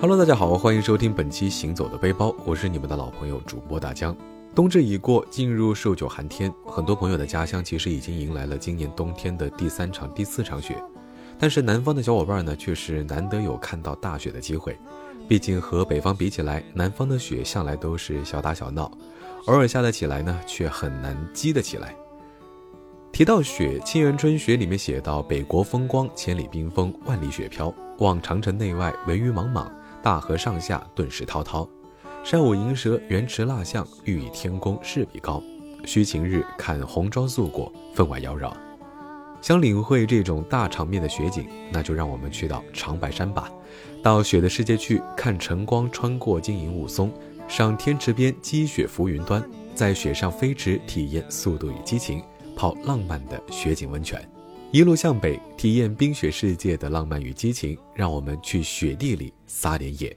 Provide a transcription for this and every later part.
Hello，大家好，欢迎收听本期《行走的背包》，我是你们的老朋友主播大江。冬至已过，进入寿九寒天，很多朋友的家乡其实已经迎来了今年冬天的第三场、第四场雪。但是南方的小伙伴呢，却是难得有看到大雪的机会。毕竟和北方比起来，南方的雪向来都是小打小闹，偶尔下得起来呢，却很难积得起来。提到雪，《沁园春·雪》里面写到：“北国风光，千里冰封，万里雪飘。望长城内外，惟余莽莽。”大河上下顿时滔滔，山舞银蛇，原驰蜡象，欲与天公试比高。须晴日看红装素裹，分外妖娆。想领会这种大场面的雪景，那就让我们去到长白山吧，到雪的世界去看晨光穿过晶莹雾凇，赏天池边积雪浮云端，在雪上飞驰，体验速度与激情，泡浪漫的雪景温泉。一路向北，体验冰雪世界的浪漫与激情。让我们去雪地里撒点野。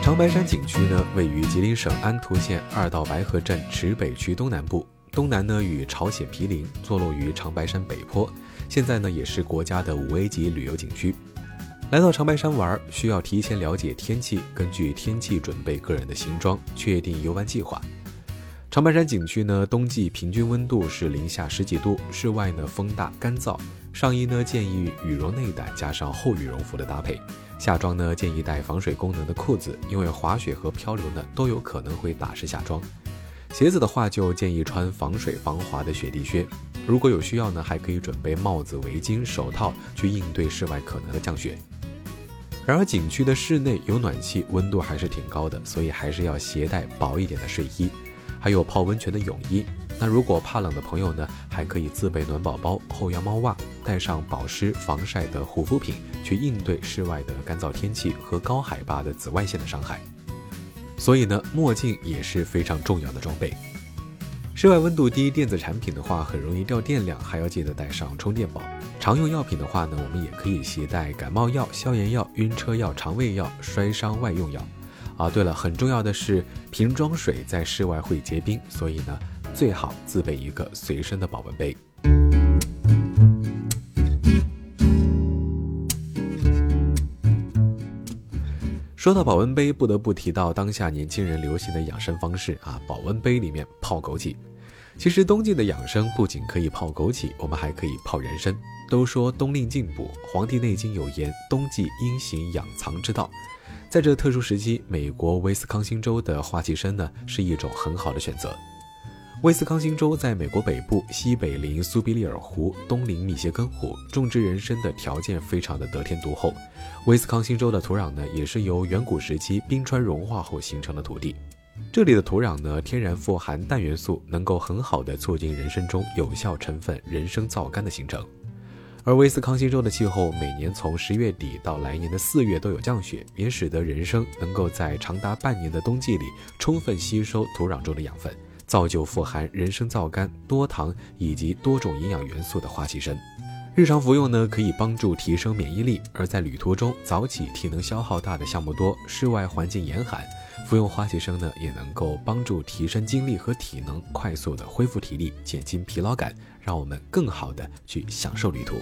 长白山景区呢，位于吉林省安图县二道白河镇池北区东南部，东南呢与朝鲜毗邻，坐落于长白山北坡。现在呢，也是国家的五 A 级旅游景区。来到长白山玩，需要提前了解天气，根据天气准备个人的行装，确定游玩计划。长白山景区呢，冬季平均温度是零下十几度，室外呢风大干燥，上衣呢建议羽绒内胆加上厚羽绒服的搭配，下装呢建议带防水功能的裤子，因为滑雪和漂流呢都有可能会打湿下装。鞋子的话就建议穿防水防滑的雪地靴，如果有需要呢，还可以准备帽子、围巾、手套去应对室外可能的降雪。然而景区的室内有暖气，温度还是挺高的，所以还是要携带薄一点的睡衣，还有泡温泉的泳衣。那如果怕冷的朋友呢，还可以自备暖宝宝、厚羊毛袜，带上保湿防晒的护肤品，去应对室外的干燥天气和高海拔的紫外线的伤害。所以呢，墨镜也是非常重要的装备。室外温度低，电子产品的话很容易掉电量，还要记得带上充电宝。常用药品的话呢，我们也可以携带感冒药、消炎药、晕车药、肠胃药、摔伤外用药。啊，对了，很重要的是瓶装水在室外会结冰，所以呢，最好自备一个随身的保温杯。说到保温杯，不得不提到当下年轻人流行的养生方式啊，保温杯里面泡枸杞。其实冬季的养生不仅可以泡枸杞，我们还可以泡人参。都说冬令进补，《黄帝内经》有言：冬季应行养藏之道。在这特殊时期，美国威斯康星州的花旗参呢是一种很好的选择。威斯康星州在美国北部，西北临苏必利尔湖，东临密歇根湖，种植人参的条件非常的得天独厚。威斯康星州的土壤呢，也是由远古时期冰川融化后形成的土地。这里的土壤呢，天然富含氮元素，能够很好的促进人参中有效成分人参皂苷的形成。而威斯康星州的气候每年从十月底到来年的四月都有降雪，也使得人参能够在长达半年的冬季里充分吸收土壤中的养分，造就富含人参皂苷、多糖以及多种营养元素的花旗参。日常服用呢，可以帮助提升免疫力；而在旅途中早起、体能消耗大的项目多、室外环境严寒。服用花旗参呢，也能够帮助提升精力和体能，快速的恢复体力，减轻疲劳感，让我们更好的去享受旅途。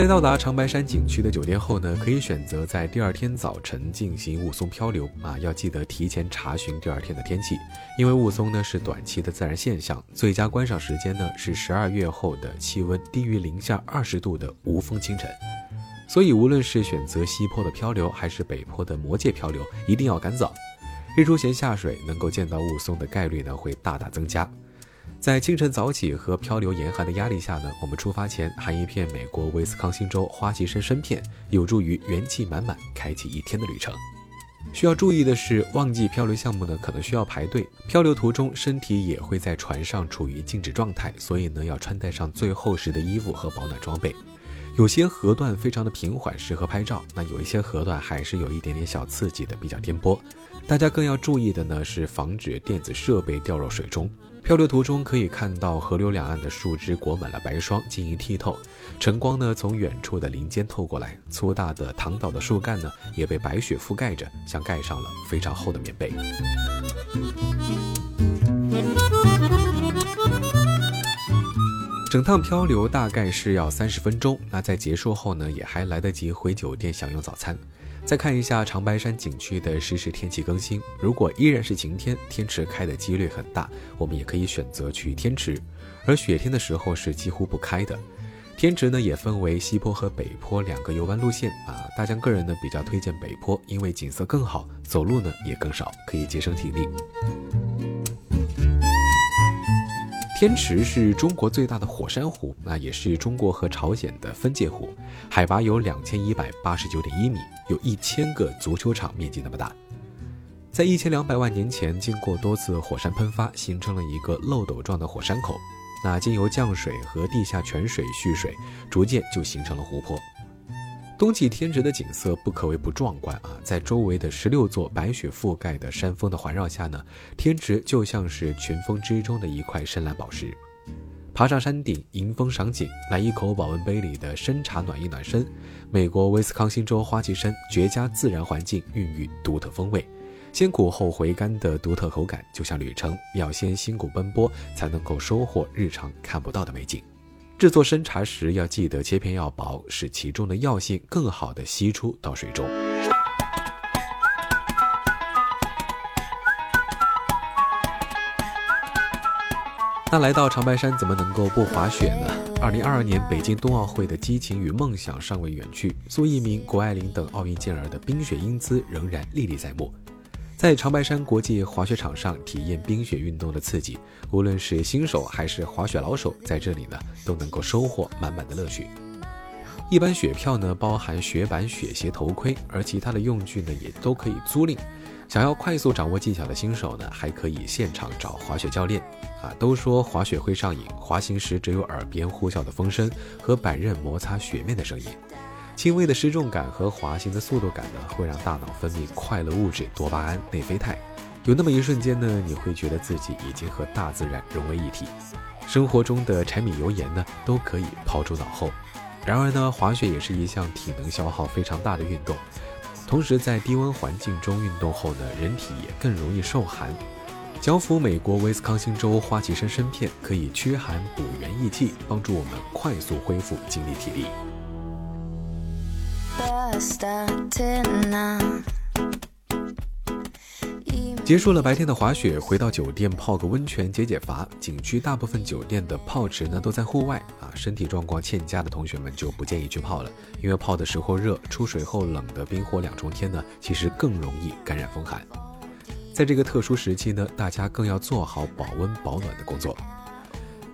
在到达长白山景区的酒店后呢，可以选择在第二天早晨进行雾凇漂流。啊，要记得提前查询第二天的天气，因为雾凇呢是短期的自然现象，最佳观赏时间呢是十二月后的气温低于零下二十度的无风清晨，所以无论是选择西坡的漂流还是北坡的魔界漂流，一定要赶早，日出前下水能够见到雾凇的概率呢会大大增加。在清晨早起和漂流严寒的压力下呢，我们出发前含一片美国威斯康星州花旗参参片，有助于元气满满开启一天的旅程。需要注意的是，旺季漂流项目呢可能需要排队，漂流途中身体也会在船上处于静止状态，所以呢要穿戴上最厚实的衣服和保暖装备。有些河段非常的平缓，适合拍照；那有一些河段还是有一点点小刺激的，比较颠簸。大家更要注意的呢是防止电子设备掉入水中。漂流途中可以看到河流两岸的树枝裹满了白霜，晶莹剔透。晨光呢从远处的林间透过来，粗大的躺倒的树干呢也被白雪覆盖着，像盖上了非常厚的棉被。整趟漂流大概是要三十分钟，那在结束后呢，也还来得及回酒店享用早餐。再看一下长白山景区的实时天气更新，如果依然是晴天，天池开的几率很大，我们也可以选择去天池；而雪天的时候是几乎不开的。天池呢也分为西坡和北坡两个游玩路线啊，大江个人呢比较推荐北坡，因为景色更好，走路呢也更少，可以节省体力。天池是中国最大的火山湖，那也是中国和朝鲜的分界湖，海拔有两千一百八十九点一米，有一千个足球场面积那么大。在一千两百万年前，经过多次火山喷发，形成了一个漏斗状的火山口，那经由降水和地下泉水蓄水，逐渐就形成了湖泊。冬季天池的景色不可谓不壮观啊！在周围的十六座白雪覆盖的山峰的环绕下呢，天池就像是群峰之中的一块深蓝宝石。爬上山顶迎风赏景，来一口保温杯里的参茶暖一暖身。美国威斯康星州花旗参绝佳自然环境孕育独特风味，先苦后回甘的独特口感，就像旅程，要先辛苦奔波才能够收获日常看不到的美景。制作参茶时要记得切片要薄，使其中的药性更好的吸出到水中。那来到长白山怎么能够不滑雪呢？二零二二年北京冬奥会的激情与梦想尚未远去，苏翊鸣、谷爱凌等奥运健儿的冰雪英姿仍然历历在目。在长白山国际滑雪场上体验冰雪运动的刺激，无论是新手还是滑雪老手，在这里呢都能够收获满满的乐趣。一般雪票呢包含雪板、雪鞋、头盔，而其他的用具呢也都可以租赁。想要快速掌握技巧的新手呢，还可以现场找滑雪教练。啊，都说滑雪会上瘾，滑行时只有耳边呼啸的风声和板刃摩擦雪面的声音。轻微的失重感和滑行的速度感呢，会让大脑分泌快乐物质多巴胺、内啡肽。有那么一瞬间呢，你会觉得自己已经和大自然融为一体。生活中的柴米油盐呢，都可以抛诸脑后。然而呢，滑雪也是一项体能消耗非常大的运动。同时，在低温环境中运动后呢，人体也更容易受寒。交付美国威斯康星州花旗参参片，可以驱寒补元益气，帮助我们快速恢复精力体力。结束了白天的滑雪，回到酒店泡个温泉解解乏。景区大部分酒店的泡池呢都在户外啊，身体状况欠佳的同学们就不建议去泡了，因为泡的时候热，出水后冷的冰火两重天呢，其实更容易感染风寒。在这个特殊时期呢，大家更要做好保温保暖的工作。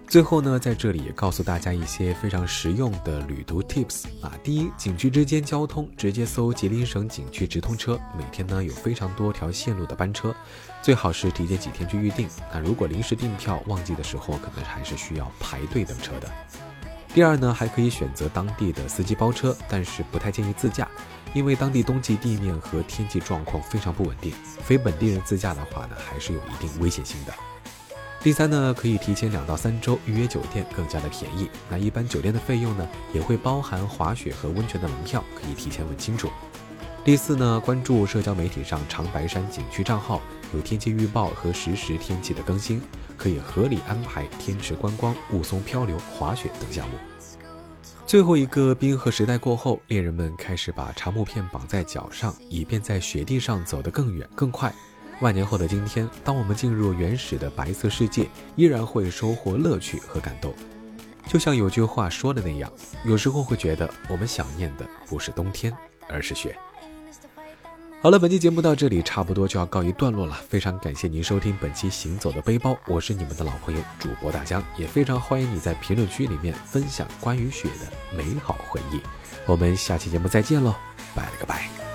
最后呢，在这里也告诉大家一些非常实用的旅途 tips 啊。第一，景区之间交通直接搜吉林省景区直通车，每天呢有非常多条线路的班车，最好是提前几天去预定。那如果临时订票，旺季的时候可能还是需要排队等车的。第二呢，还可以选择当地的司机包车，但是不太建议自驾，因为当地冬季地面和天气状况非常不稳定，非本地人自驾的话呢，还是有一定危险性的。第三呢，可以提前两到三周预约酒店，更加的便宜。那一般酒店的费用呢，也会包含滑雪和温泉的门票，可以提前问清楚。第四呢，关注社交媒体上长白山景区账号，有天气预报和实时天气的更新，可以合理安排天池观光、雾凇漂流、滑雪等项目。最后一个冰河时代过后，猎人们开始把长木片绑在脚上，以便在雪地上走得更远更快。万年后的今天，当我们进入原始的白色世界，依然会收获乐趣和感动。就像有句话说的那样，有时候会觉得我们想念的不是冬天，而是雪。好了，本期节目到这里差不多就要告一段落了。非常感谢您收听本期《行走的背包》，我是你们的老朋友主播大江，也非常欢迎你在评论区里面分享关于雪的美好回忆。我们下期节目再见喽，拜了个拜。